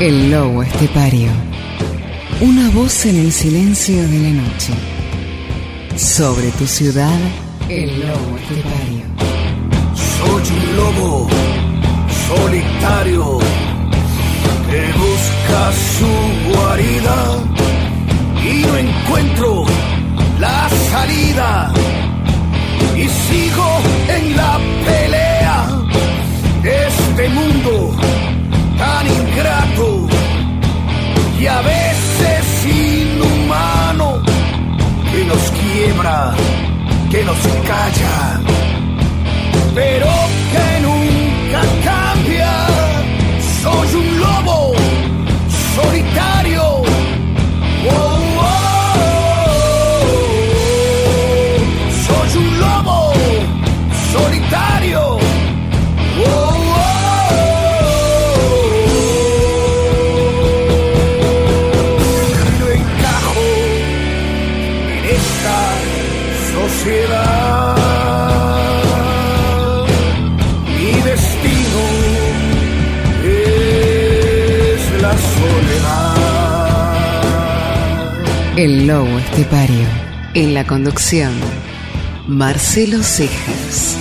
El lobo estepario. Una voz en el silencio de la noche. Sobre tu ciudad, el lobo estepario. Soy un lobo solitario que busca su guarida y no encuentro la salida y sigo en la pelea de este mundo ingrato y a veces inhumano que nos quiebra, que nos calla, pero que nunca cambia. El lobo estepario. En la conducción, Marcelo Cejas.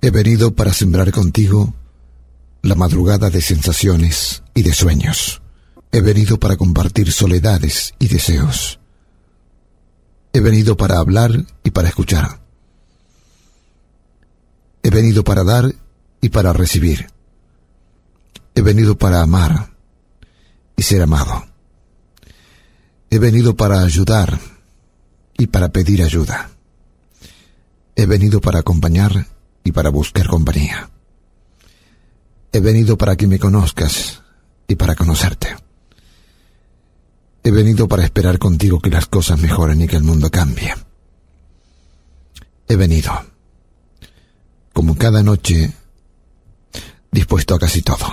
He venido para sembrar contigo la madrugada de sensaciones y de sueños. He venido para compartir soledades y deseos. He venido para hablar y para escuchar. He venido para dar y para recibir. He venido para amar y ser amado. He venido para ayudar y para pedir ayuda. He venido para acompañar y para buscar compañía. He venido para que me conozcas y para conocerte. He venido para esperar contigo que las cosas mejoren y que el mundo cambie. He venido, como cada noche, dispuesto a casi todo.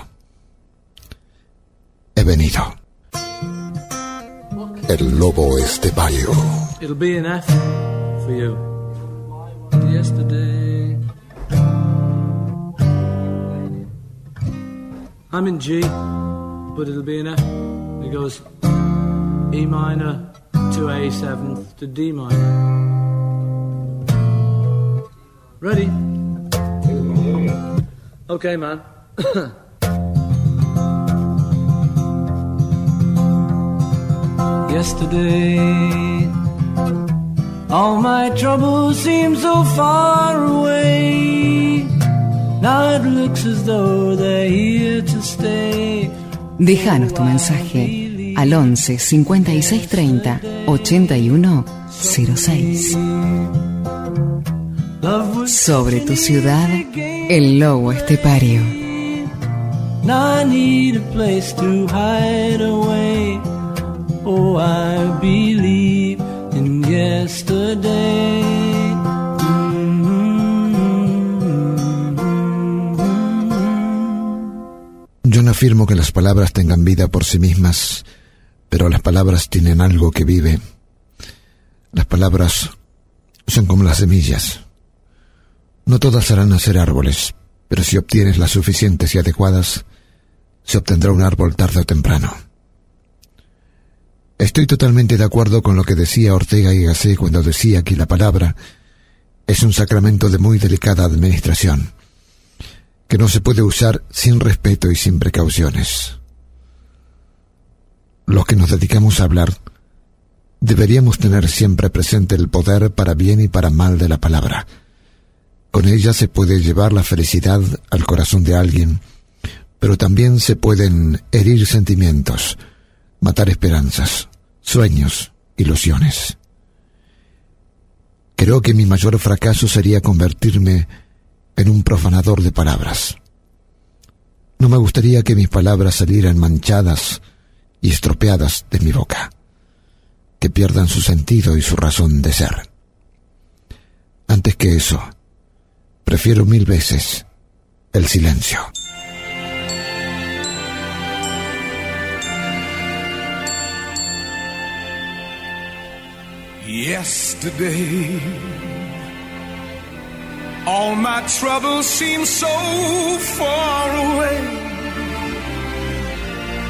He venido. El lobo estepario. It'll be an F for you. Yesterday. I'm in G, but it'll be an F. It E minor to A seventh to D minor. Ready? Okay, man. Yesterday, all my troubles seem so far away. Now it looks as though they're here to stay. Déjanos tu mensaje al 11 56 30 81 06. Love was Sobre tu ciudad, el lobo estepario. Yo no afirmo que las palabras tengan vida por sí mismas, pero las palabras tienen algo que vive. Las palabras son como las semillas. No todas harán nacer árboles, pero si obtienes las suficientes y adecuadas, se obtendrá un árbol tarde o temprano. Estoy totalmente de acuerdo con lo que decía Ortega y Gasset cuando decía que la palabra es un sacramento de muy delicada administración que no se puede usar sin respeto y sin precauciones. Los que nos dedicamos a hablar deberíamos tener siempre presente el poder para bien y para mal de la palabra. Con ella se puede llevar la felicidad al corazón de alguien, pero también se pueden herir sentimientos, matar esperanzas, sueños, ilusiones. Creo que mi mayor fracaso sería convertirme en un profanador de palabras. No me gustaría que mis palabras salieran manchadas y estropeadas de mi boca, que pierdan su sentido y su razón de ser. Antes que eso, prefiero mil veces el silencio. yesterday. All my troubles seem so far away.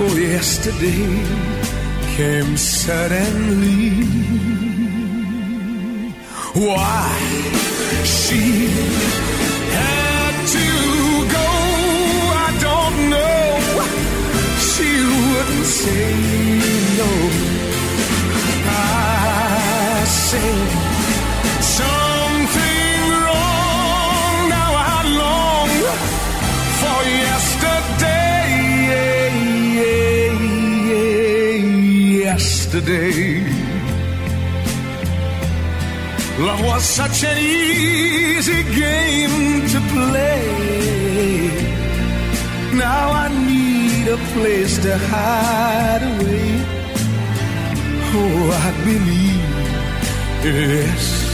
Oh, yesterday came suddenly. Why she had to go, I don't know. She wouldn't say no. Yesterday. Love was such an easy game to play. Now I need a place to hide away. Oh, I believe yesterday.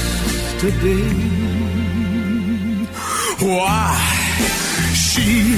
Why she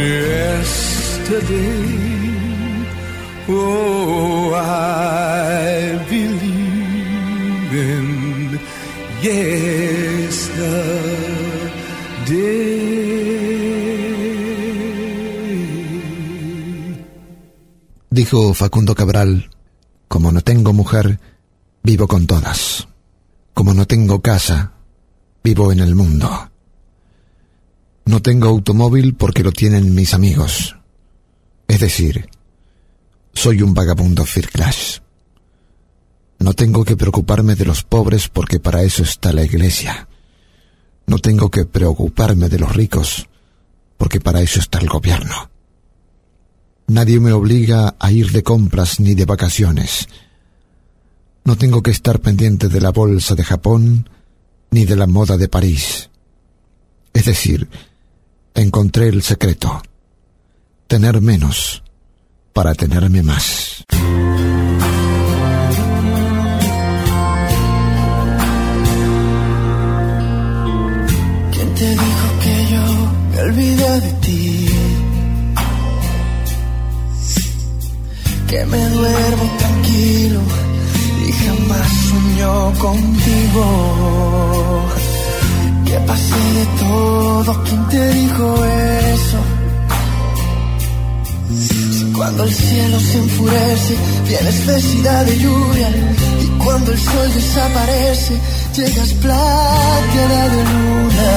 yesterday. Oh. Dijo Facundo Cabral, como no tengo mujer, vivo con todas. Como no tengo casa, vivo en el mundo. No tengo automóvil porque lo tienen mis amigos. Es decir, soy un vagabundo first. No tengo que preocuparme de los pobres porque para eso está la iglesia. No tengo que preocuparme de los ricos porque para eso está el gobierno. Nadie me obliga a ir de compras ni de vacaciones. No tengo que estar pendiente de la bolsa de Japón ni de la moda de París. Es decir, encontré el secreto. Tener menos para tenerme más. ¿Quién te dijo que yo me olvidé de ti? Que me duermo tranquilo y jamás sueño contigo. Que pasé de todo, ¿quién te dijo eso? Si cuando el cielo se enfurece, tienes necesidad de lluvia. Y cuando el sol desaparece, llegas plateada de luna.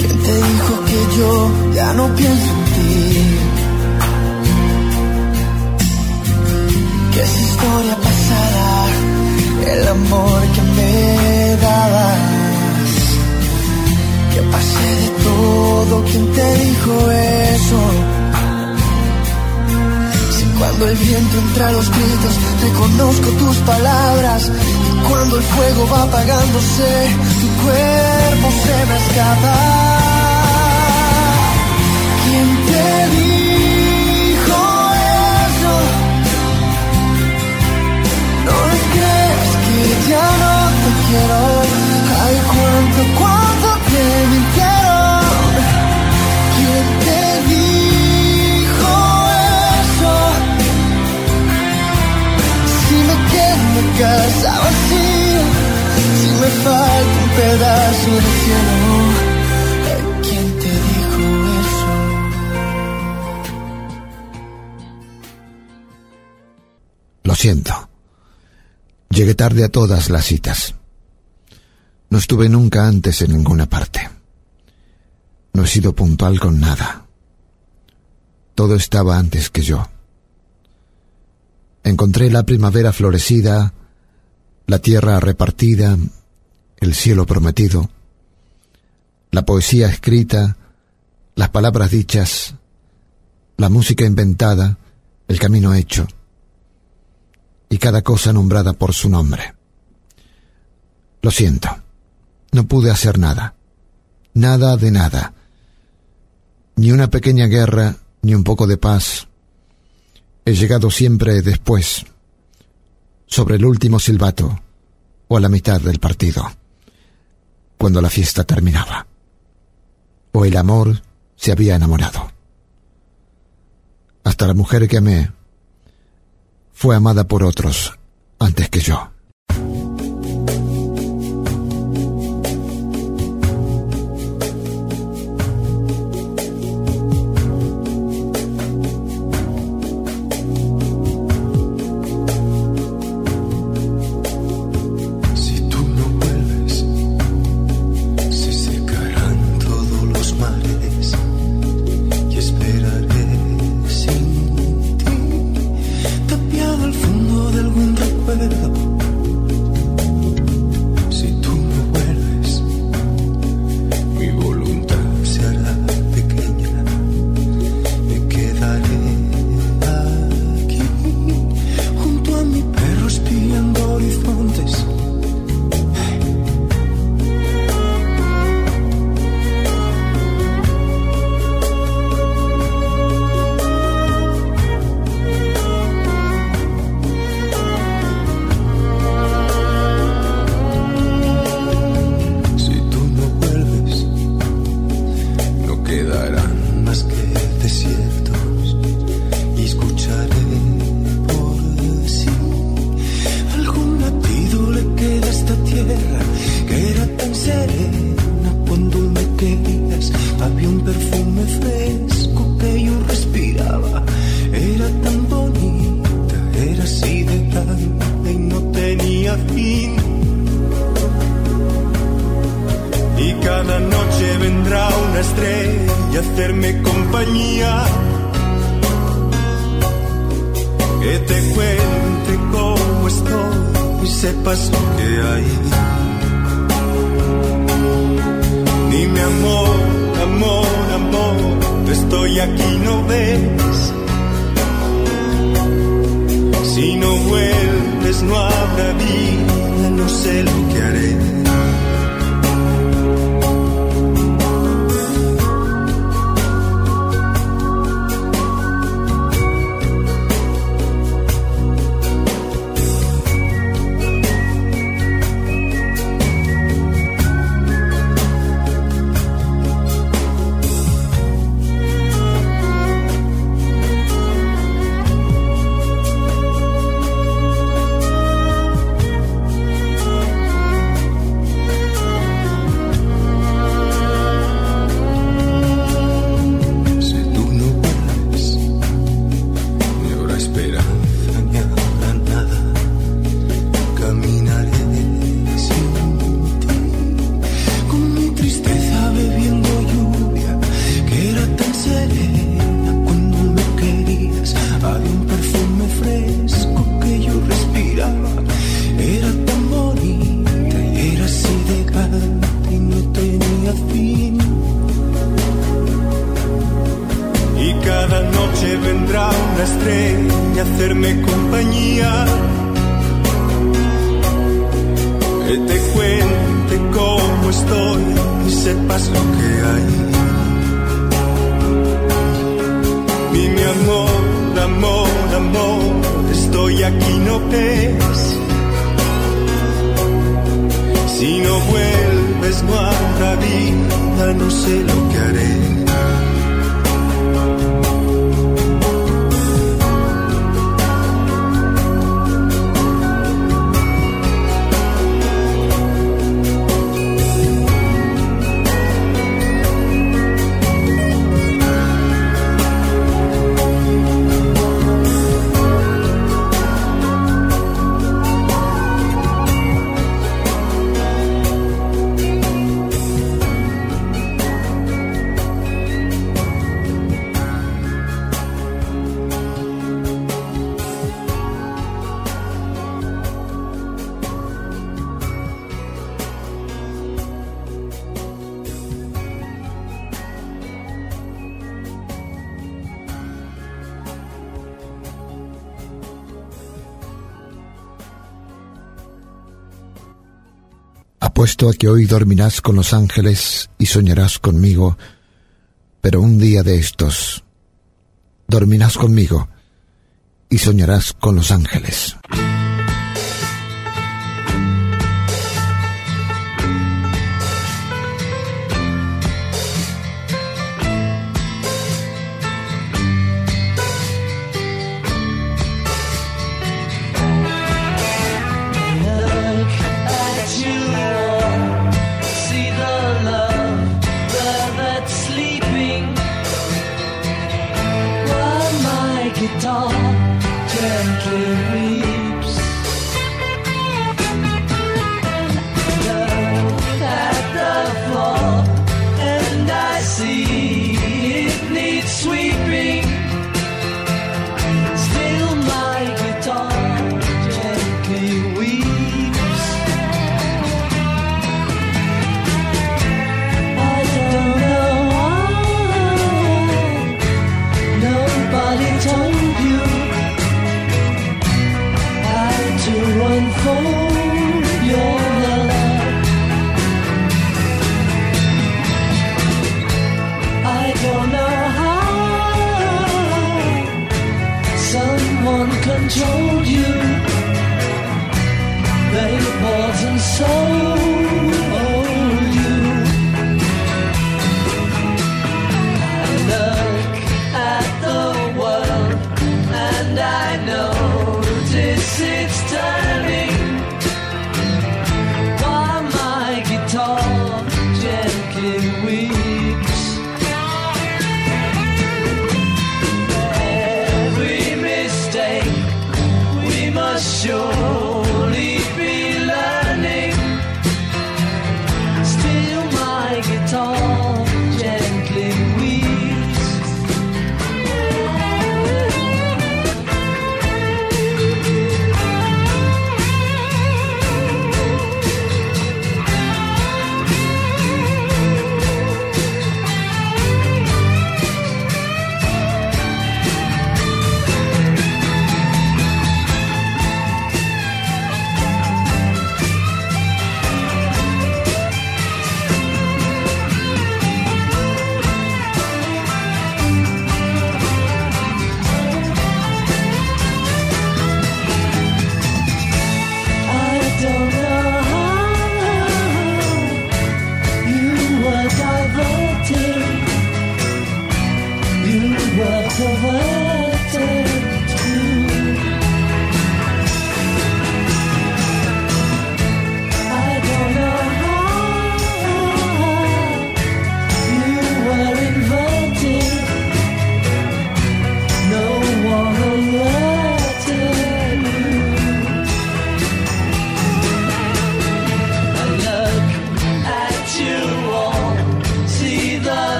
¿Quién te dijo que yo ya no pienso en ti? ¿Quién te dijo eso? Si cuando el viento entra a los gritos, reconozco tus palabras. Y cuando el fuego va apagándose, tu cuerpo se me escapa. ¿Quién te dijo eso? No le creas que ya no te quiero. Ay, cuánto, cuánto te mintieron. si me falta un pedazo de cielo. Lo siento. Llegué tarde a todas las citas. No estuve nunca antes en ninguna parte. No he sido puntual con nada. Todo estaba antes que yo. Encontré la primavera florecida la tierra repartida, el cielo prometido, la poesía escrita, las palabras dichas, la música inventada, el camino hecho, y cada cosa nombrada por su nombre. Lo siento, no pude hacer nada, nada de nada, ni una pequeña guerra, ni un poco de paz. He llegado siempre después, sobre el último silbato, o a la mitad del partido, cuando la fiesta terminaba, o el amor se había enamorado. Hasta la mujer que amé fue amada por otros antes que yo. Apuesto a que hoy dormirás con los ángeles y soñarás conmigo, pero un día de estos dormirás conmigo y soñarás con los ángeles.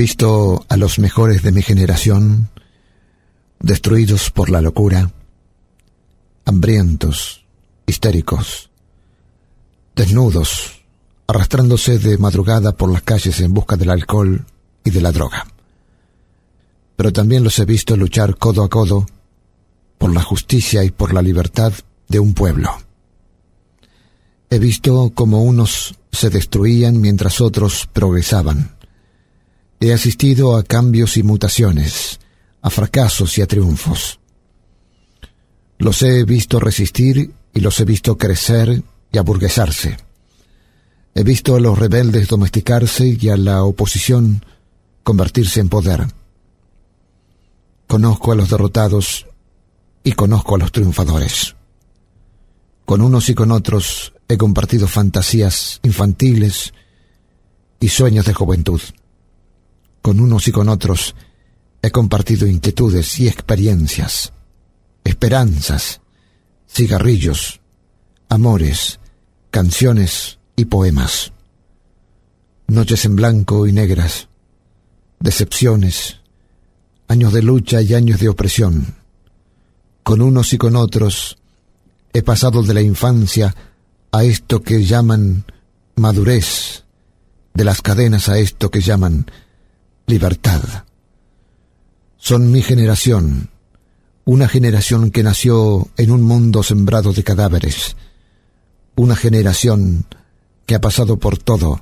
Visto a los mejores de mi generación destruidos por la locura, hambrientos, histéricos, desnudos, arrastrándose de madrugada por las calles en busca del alcohol y de la droga. Pero también los he visto luchar codo a codo por la justicia y por la libertad de un pueblo. He visto cómo unos se destruían mientras otros progresaban. He asistido a cambios y mutaciones, a fracasos y a triunfos. Los he visto resistir y los he visto crecer y aburguesarse. He visto a los rebeldes domesticarse y a la oposición convertirse en poder. Conozco a los derrotados y conozco a los triunfadores. Con unos y con otros he compartido fantasías infantiles y sueños de juventud. Con unos y con otros he compartido inquietudes y experiencias, esperanzas, cigarrillos, amores, canciones y poemas. Noches en blanco y negras, decepciones, años de lucha y años de opresión. Con unos y con otros he pasado de la infancia a esto que llaman madurez, de las cadenas a esto que llaman libertad. Son mi generación, una generación que nació en un mundo sembrado de cadáveres, una generación que ha pasado por todo,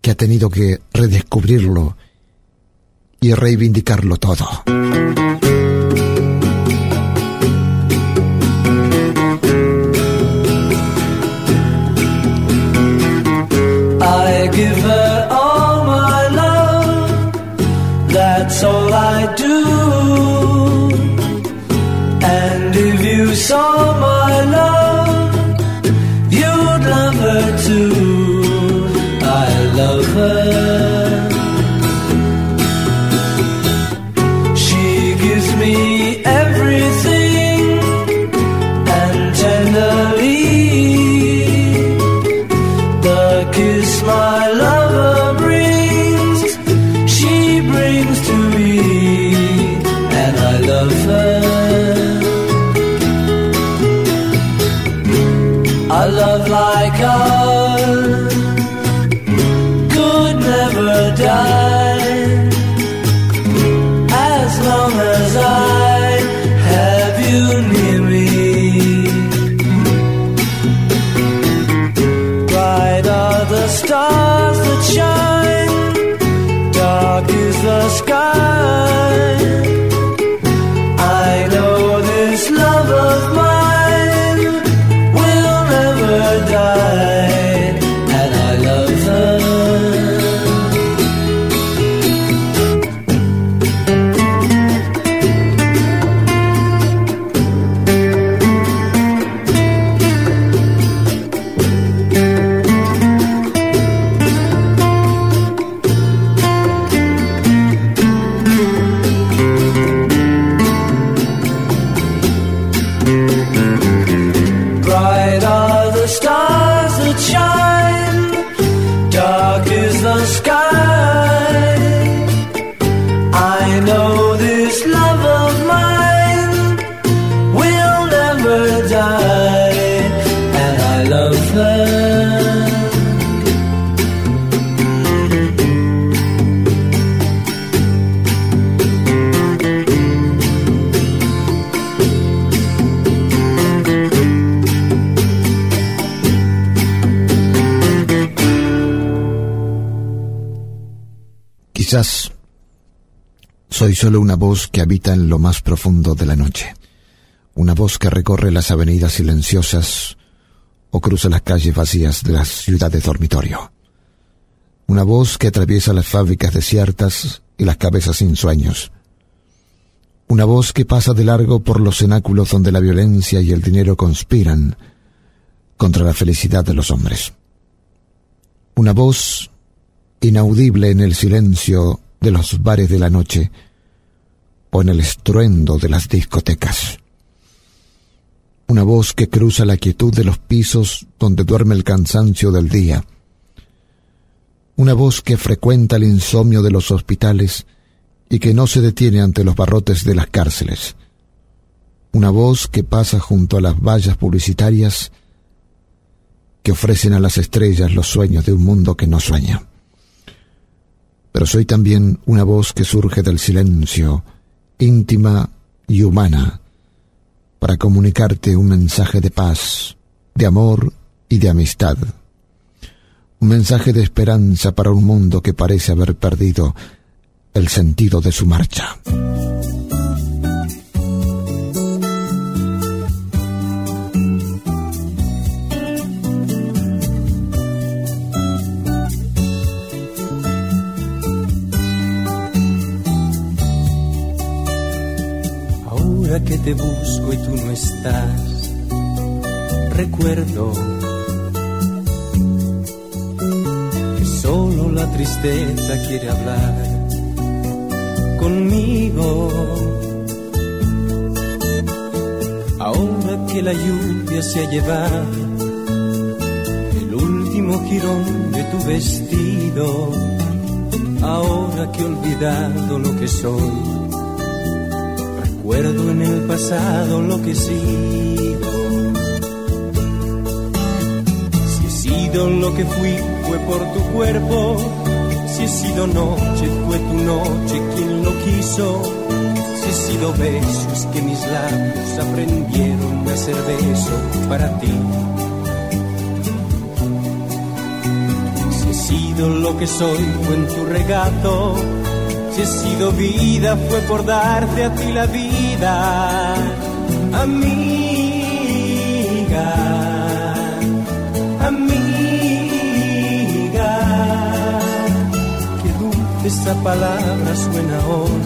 que ha tenido que redescubrirlo y reivindicarlo todo. summer. Quizás soy solo una voz que habita en lo más profundo de la noche, una voz que recorre las avenidas silenciosas o cruza las calles vacías de las ciudades dormitorio, una voz que atraviesa las fábricas desiertas y las cabezas sin sueños, una voz que pasa de largo por los cenáculos donde la violencia y el dinero conspiran contra la felicidad de los hombres, una voz inaudible en el silencio de los bares de la noche o en el estruendo de las discotecas. Una voz que cruza la quietud de los pisos donde duerme el cansancio del día. Una voz que frecuenta el insomnio de los hospitales y que no se detiene ante los barrotes de las cárceles. Una voz que pasa junto a las vallas publicitarias que ofrecen a las estrellas los sueños de un mundo que no sueña. Pero soy también una voz que surge del silencio, íntima y humana, para comunicarte un mensaje de paz, de amor y de amistad. Un mensaje de esperanza para un mundo que parece haber perdido el sentido de su marcha. Que te busco y tú no estás, recuerdo que solo la tristeza quiere hablar conmigo. Ahora que la lluvia se ha llevado el último jirón de tu vestido, ahora que he olvidado lo que soy, recuerdo en el pasado lo que he sido. Si he sido lo que fui, fue por tu cuerpo si he sido noche, fue tu noche quien lo quiso. Si he sido beso, es que mis labios aprendieron a hacer beso para ti. Si he sido lo que soy, fue en tu regato. He sido vida, fue por darte a ti la vida. Amiga esa palabra suena hoy.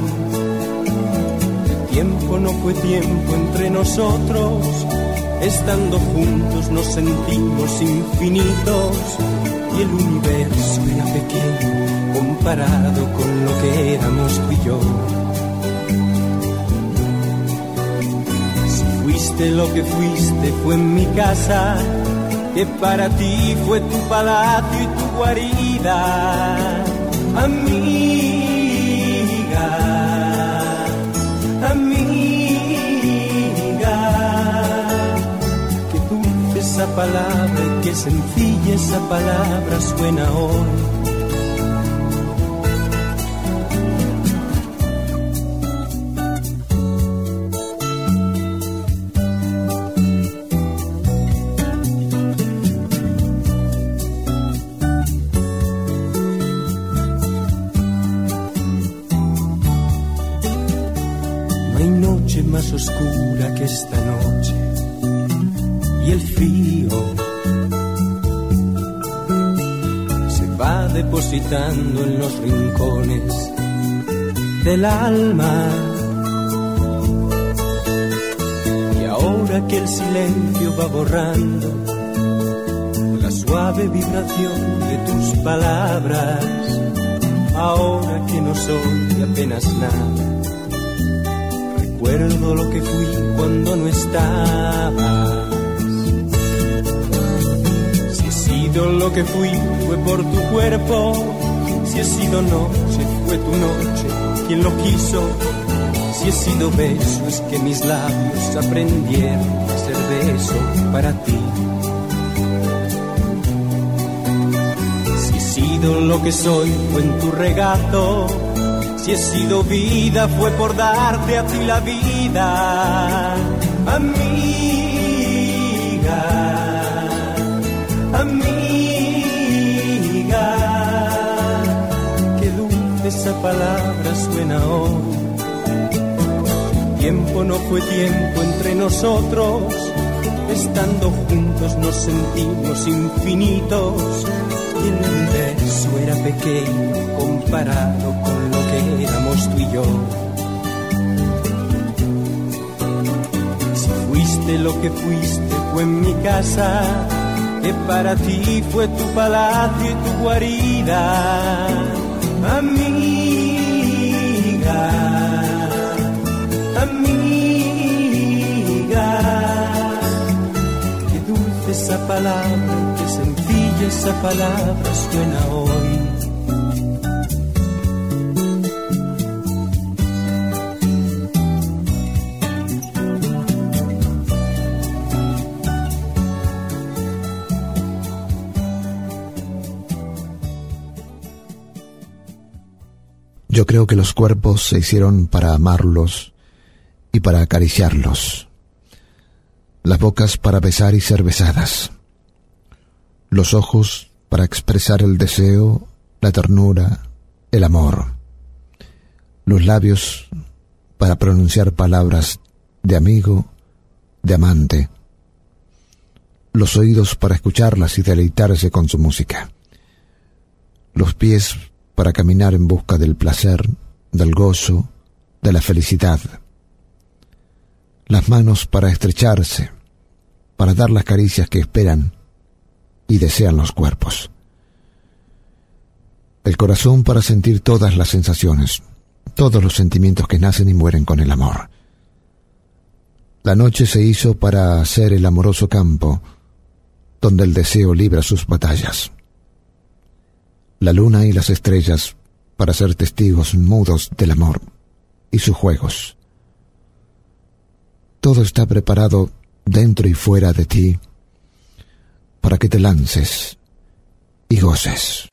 El tiempo no fue tiempo entre nosotros, estando juntos nos sentimos infinitos y el universo era pequeño comparado con lo que éramos tú y yo. Si fuiste lo que fuiste fue en mi casa, que para ti fue tu palacio y tu guarida amiga, amiga, que dulce esa palabra y que sencilla esa palabra suena hoy en los rincones del alma. Y ahora que el silencio va borrando la suave vibración de tus palabras, ahora que no soy apenas nada, recuerdo lo que fui cuando no estaba lo que fui fue por tu cuerpo. Si he sido noche, fue tu noche quien lo quiso. Si he sido beso, es que mis labios aprendieron a ser beso para ti. Si he sido lo que soy, fue en tu regato. Si he sido vida, fue por darte a ti la vida. Amiga amiga. Esa palabra suena hoy. Tiempo no fue tiempo entre nosotros, estando juntos nos sentimos infinitos y el universo era pequeño comparado con lo que éramos tú y yo. Si fuiste lo que fuiste fue en mi casa que para ti fue tu palacio y tu guarida, amiga, amiga. Qué dulce esa palabra, qué sencilla esa palabra suena creo que los cuerpos se hicieron para amarlos y para acariciarlos, las bocas para besar y ser besadas, los ojos para expresar el deseo, la ternura, el amor, los labios para pronunciar palabras de amigo, de amante, los oídos para escucharlas y deleitarse con su música, los pies para caminar en busca del placer, del gozo, de la felicidad, las manos para estrecharse, para dar las caricias que esperan y desean los cuerpos, el corazón para sentir todas las sensaciones, todos los sentimientos que nacen y mueren con el amor. La noche se hizo para ser el amoroso campo donde el deseo libra sus batallas. La luna y las estrellas para ser testigos mudos del amor y sus juegos. Todo está preparado dentro y fuera de ti para que te lances y goces.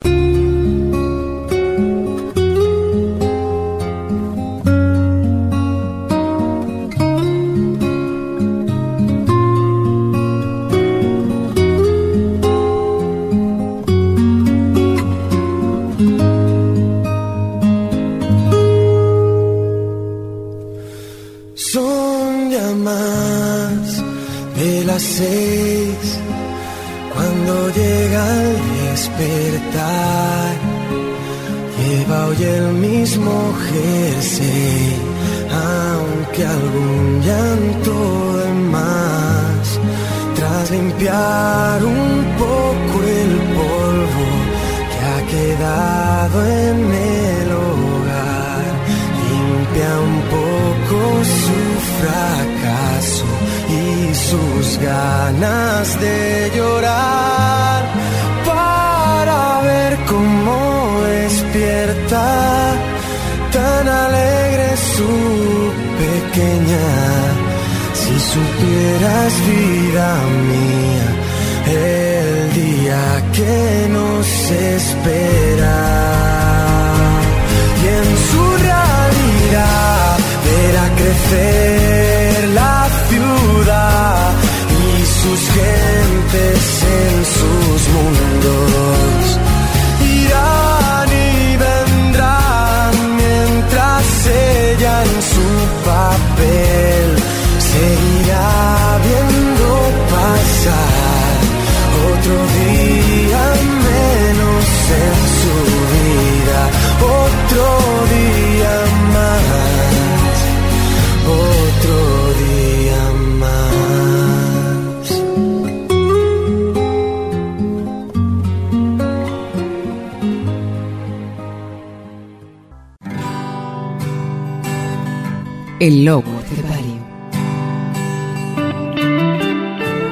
El Lobo Estepario.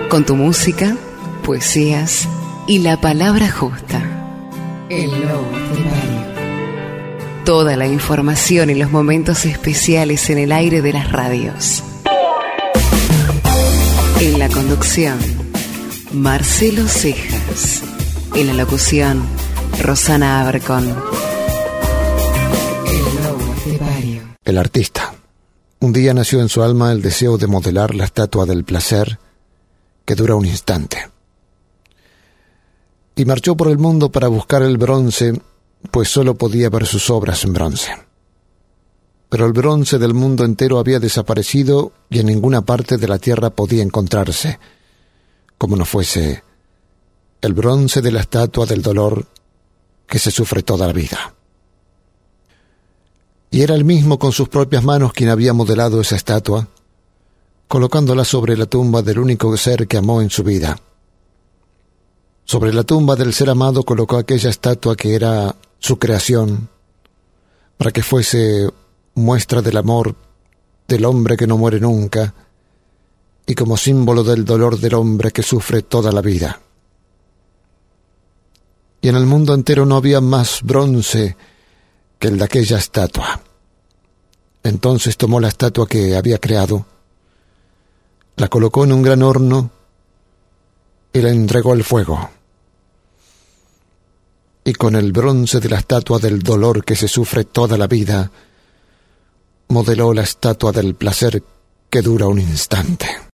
Con tu música, poesías y la palabra justa. El Lobo Estepario. Toda la información y los momentos especiales en el aire de las radios. En la conducción, Marcelo Cejas. En la locución, Rosana Abercon. El Lobo Estepario. El artista un día nació en su alma el deseo de modelar la estatua del placer que dura un instante. Y marchó por el mundo para buscar el bronce, pues sólo podía ver sus obras en bronce. Pero el bronce del mundo entero había desaparecido y en ninguna parte de la tierra podía encontrarse, como no fuese el bronce de la estatua del dolor que se sufre toda la vida. Y era él mismo con sus propias manos quien había modelado esa estatua, colocándola sobre la tumba del único ser que amó en su vida. Sobre la tumba del ser amado colocó aquella estatua que era su creación, para que fuese muestra del amor del hombre que no muere nunca, y como símbolo del dolor del hombre que sufre toda la vida. Y en el mundo entero no había más bronce que el de aquella estatua. Entonces tomó la estatua que había creado, la colocó en un gran horno y la entregó al fuego. y con el bronce de la estatua del dolor que se sufre toda la vida, modeló la estatua del placer que dura un instante.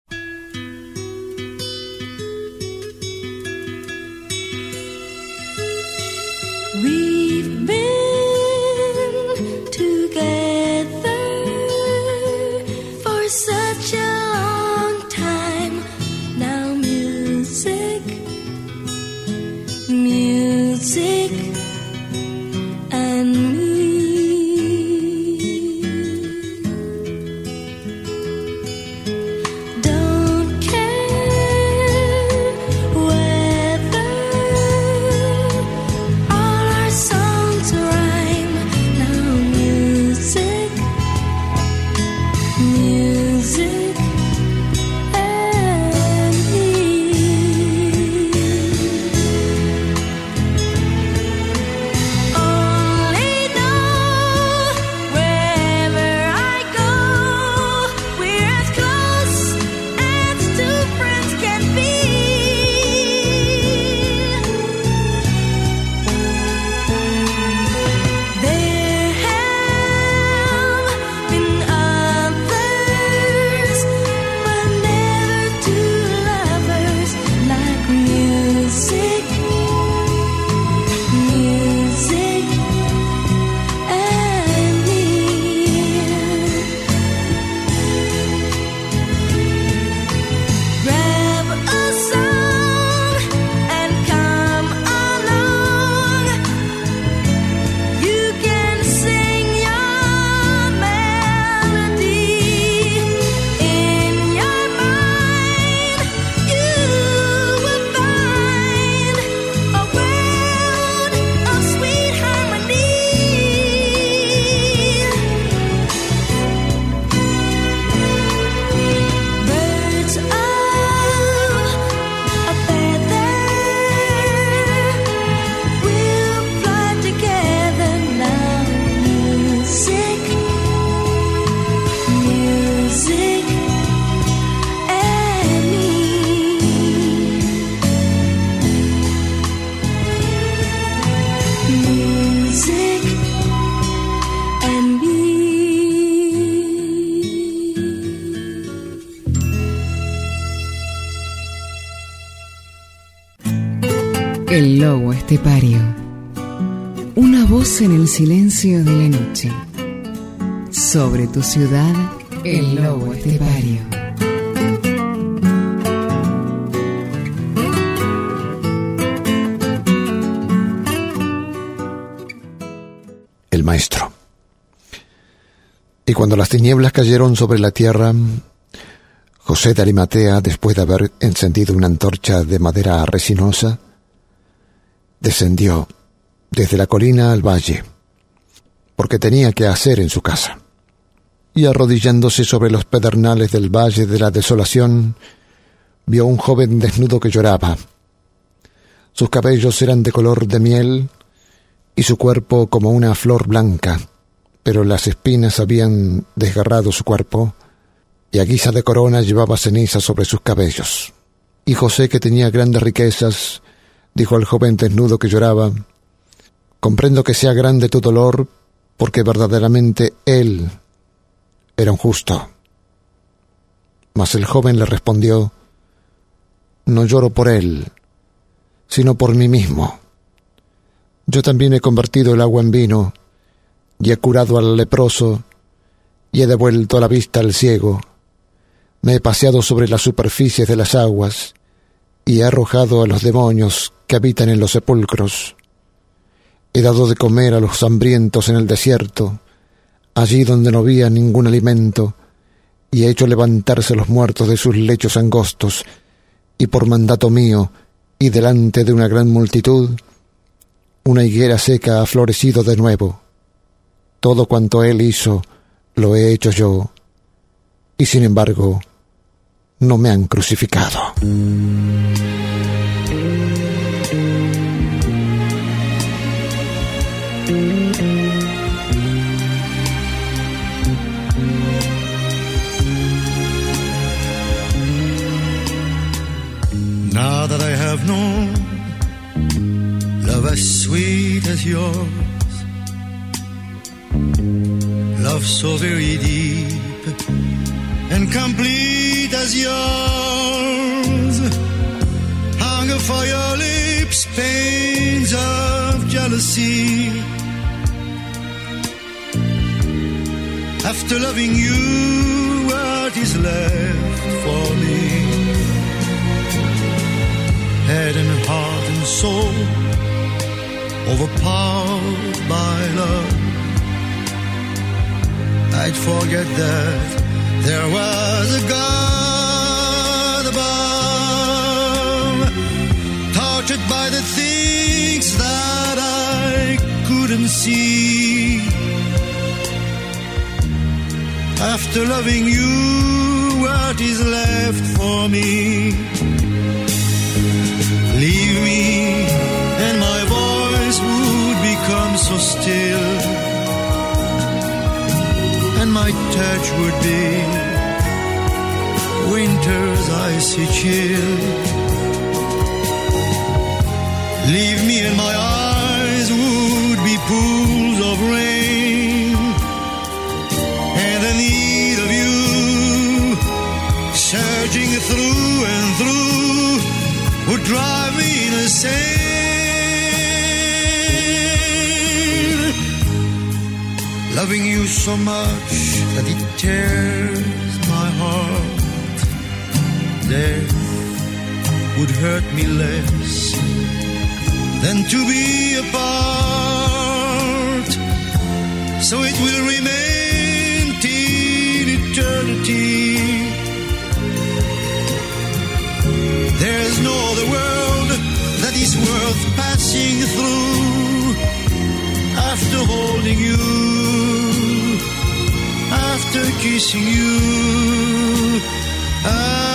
Lobo estepario. Una voz en el silencio de la noche. Sobre tu ciudad, el lobo estepario. El maestro. Y cuando las tinieblas cayeron sobre la tierra, José de Arimatea, después de haber encendido una antorcha de madera resinosa, descendió desde la colina al valle, porque tenía que hacer en su casa. Y arrodillándose sobre los pedernales del valle de la desolación, vio un joven desnudo que lloraba. Sus cabellos eran de color de miel y su cuerpo como una flor blanca, pero las espinas habían desgarrado su cuerpo y a guisa de corona llevaba ceniza sobre sus cabellos. Y José, que tenía grandes riquezas, dijo al joven desnudo que lloraba, comprendo que sea grande tu dolor porque verdaderamente él era un justo. Mas el joven le respondió, no lloro por él, sino por mí mismo. Yo también he convertido el agua en vino, y he curado al leproso, y he devuelto la vista al ciego. Me he paseado sobre las superficies de las aguas, y he arrojado a los demonios que habitan en los sepulcros. He dado de comer a los hambrientos en el desierto, allí donde no había ningún alimento, y he hecho levantarse los muertos de sus lechos angostos, y por mandato mío, y delante de una gran multitud, una higuera seca ha florecido de nuevo. Todo cuanto él hizo, lo he hecho yo, y sin embargo, no me han crucificado. Now that I have known love as sweet as yours, love so very deep and complete as yours. Hunger for your lips, pains of jealousy. After loving you, what is left for me? Head and heart and soul overpowered by love. I'd forget that there was a God above, tortured by the things that I couldn't see. After loving you, what is left for me? Leave me, and my voice would become so still, and my touch would be winter's icy chill. Leave me, and my eyes would be pools of rain, and the need of you surging through and through would drive me insane. Loving you so much that it tears my heart. Would hurt me less than to be apart. So it will remain till eternity. There's no other world that is worth passing through after holding you, after kissing you, after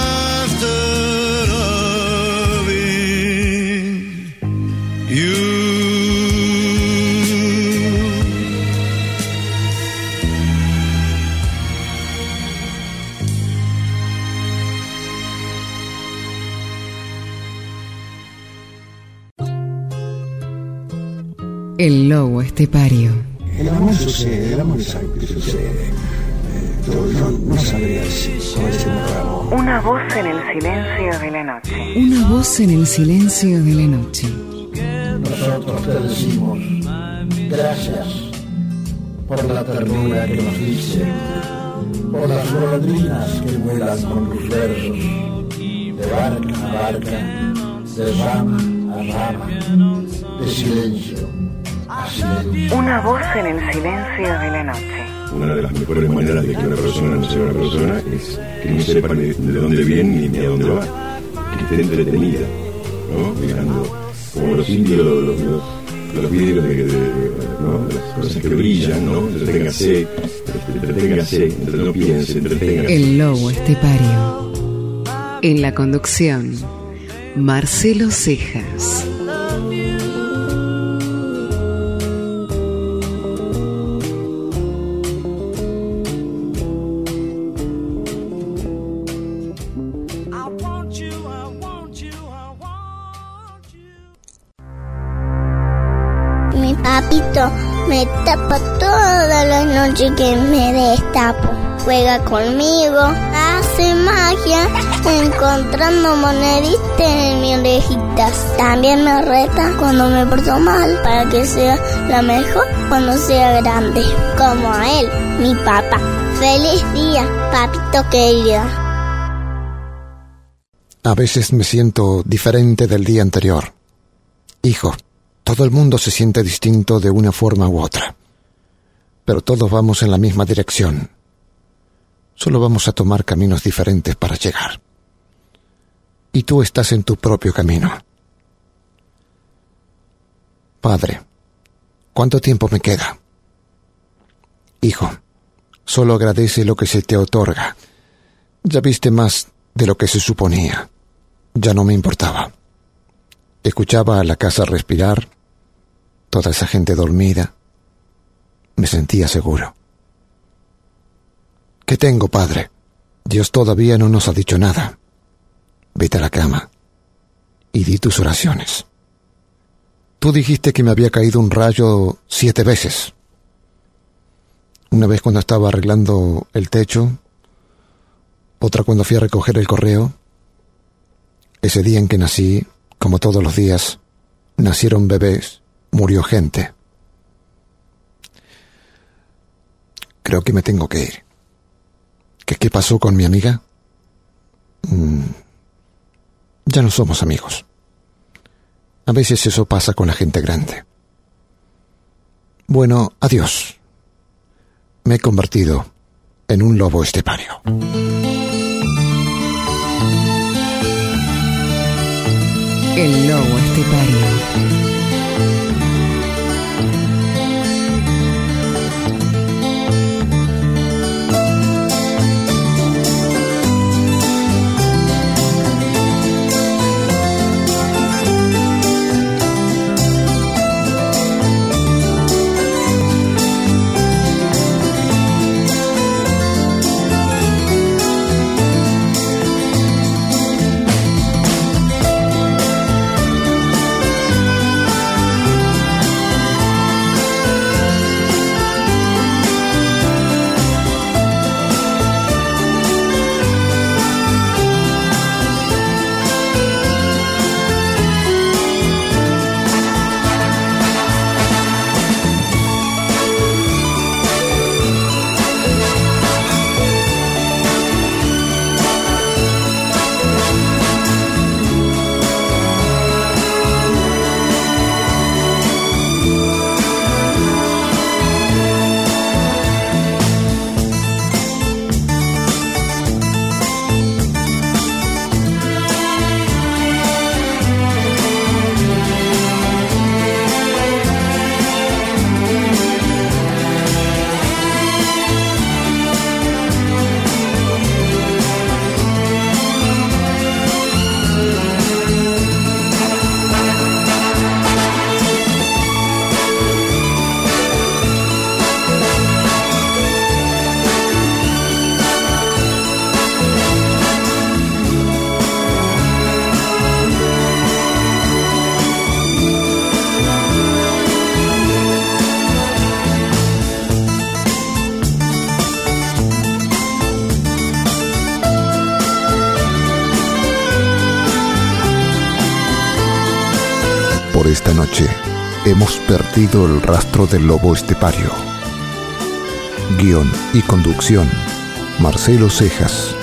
estepario. El amor sucede, el amor es algo que sucede. Eh, no, no sabría. Una voz en el silencio de la noche. Una voz en el silencio de la noche. Nosotros te decimos gracias por la ternura que nos dice, por las golondrinas que vuelan con tus versos, de barca a barca, de rama a rama, de silencio. Una voz en el silencio de la noche. Una de las mejores maneras de que una persona no sea una persona es que no sepa ni de dónde viene ni a dónde va. Que esté entretenida, ¿no? Mirando como los indios, los, los, los, los vidrios de, de- de- ¿no? de las cosas que brillan, ¿no? Entreténgase, entreténgase, entre- no piense, entreténgase. El lobo estepario. En la conducción, Marcelo Cejas. Me tapa toda la noche que me destapo. Juega conmigo, hace magia, encontrando moneditas en mis orejitas. También me reta cuando me porto mal, para que sea la mejor cuando sea grande. Como a él, mi papá. Feliz día, papito querido. A veces me siento diferente del día anterior. Hijo, todo el mundo se siente distinto de una forma u otra. Pero todos vamos en la misma dirección. Solo vamos a tomar caminos diferentes para llegar. Y tú estás en tu propio camino. Padre, ¿cuánto tiempo me queda? Hijo, solo agradece lo que se te otorga. Ya viste más de lo que se suponía. Ya no me importaba. Escuchaba a la casa respirar, toda esa gente dormida. Me sentía seguro. ¿Qué tengo, padre? Dios todavía no nos ha dicho nada. Vete a la cama y di tus oraciones. Tú dijiste que me había caído un rayo siete veces. Una vez cuando estaba arreglando el techo, otra cuando fui a recoger el correo. Ese día en que nací, como todos los días, nacieron bebés, murió gente. Creo que me tengo que ir. ¿Qué, qué pasó con mi amiga? Mm, ya no somos amigos. A veces eso pasa con la gente grande. Bueno, adiós. Me he convertido en un lobo estepario. El lobo estepario. El rastro del lobo estepario. Guión y conducción, Marcelo Cejas.